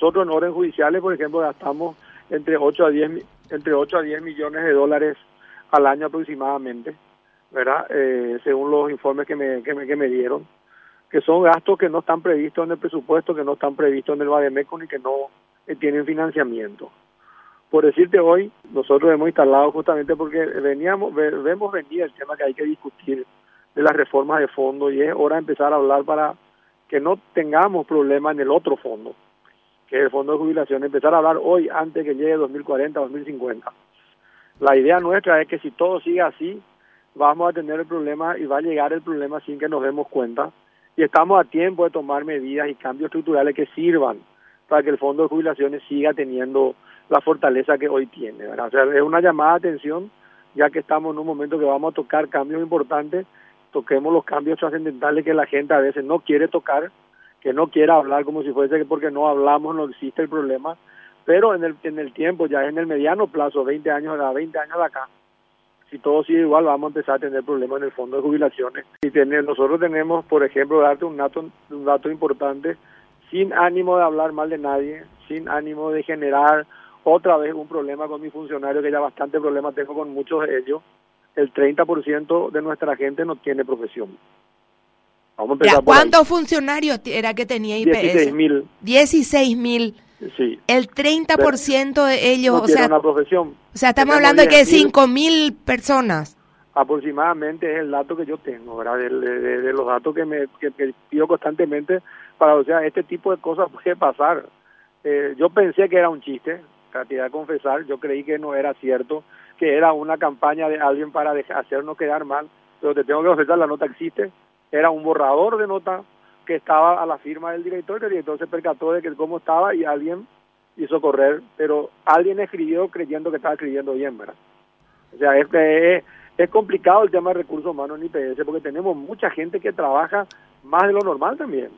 nosotros en orden judiciales, por ejemplo, gastamos entre 8 a 10, entre 8 a 10 millones de dólares al año aproximadamente, ¿verdad? Eh, según los informes que me, que me, que me dieron, que son gastos que no están previstos en el presupuesto, que no están previstos en el Bademecum y que no tienen financiamiento. Por decirte hoy, nosotros hemos instalado justamente porque veníamos, vemos venir el tema que hay que discutir de las reformas de fondo y es hora de empezar a hablar para que no tengamos problemas en el otro fondo, que el fondo de jubilación, empezar a hablar hoy antes que llegue 2040, 2050. La idea nuestra es que si todo sigue así, vamos a tener el problema y va a llegar el problema sin que nos demos cuenta y estamos a tiempo de tomar medidas y cambios estructurales que sirvan para que el fondo de jubilaciones siga teniendo la fortaleza que hoy tiene. ¿verdad? O sea, es una llamada de atención, ya que estamos en un momento que vamos a tocar cambios importantes, toquemos los cambios trascendentales que la gente a veces no quiere tocar, que no quiere hablar como si fuese que porque no hablamos no existe el problema, pero en el, en el tiempo, ya en el mediano plazo, 20 años, a 20 años de acá, si todo sigue igual, vamos a empezar a tener problemas en el fondo de jubilaciones. Y tener, nosotros tenemos, por ejemplo, darte un dato, un dato importante, sin ánimo de hablar mal de nadie, sin ánimo de generar otra vez un problema con mi funcionario, que ya bastante problema tengo con muchos de ellos, el 30% de nuestra gente no tiene profesión. Vamos a ¿Cuántos funcionarios era que tenía IPS? 16 mil. 16 mil. Sí. El 30% de ellos, no o sea, una profesión. O sea, estamos hablando de que 5 mil personas. Aproximadamente es el dato que yo tengo, ¿verdad? De, los datos que me que, pido constantemente para, o sea, este tipo de cosas puede pasar. Eh, yo pensé que era un chiste, cantidad de confesar, yo creí que no era cierto, que era una campaña de alguien para hacernos quedar mal, pero te tengo que confesar, la nota existe, era un borrador de nota que estaba a la firma del director, el director se percató de que cómo estaba y alguien hizo correr, pero alguien escribió creyendo que estaba escribiendo bien, ¿verdad? O sea, es, es, es complicado el tema de recursos humanos en IPS porque tenemos mucha gente que trabaja más de lo normal también.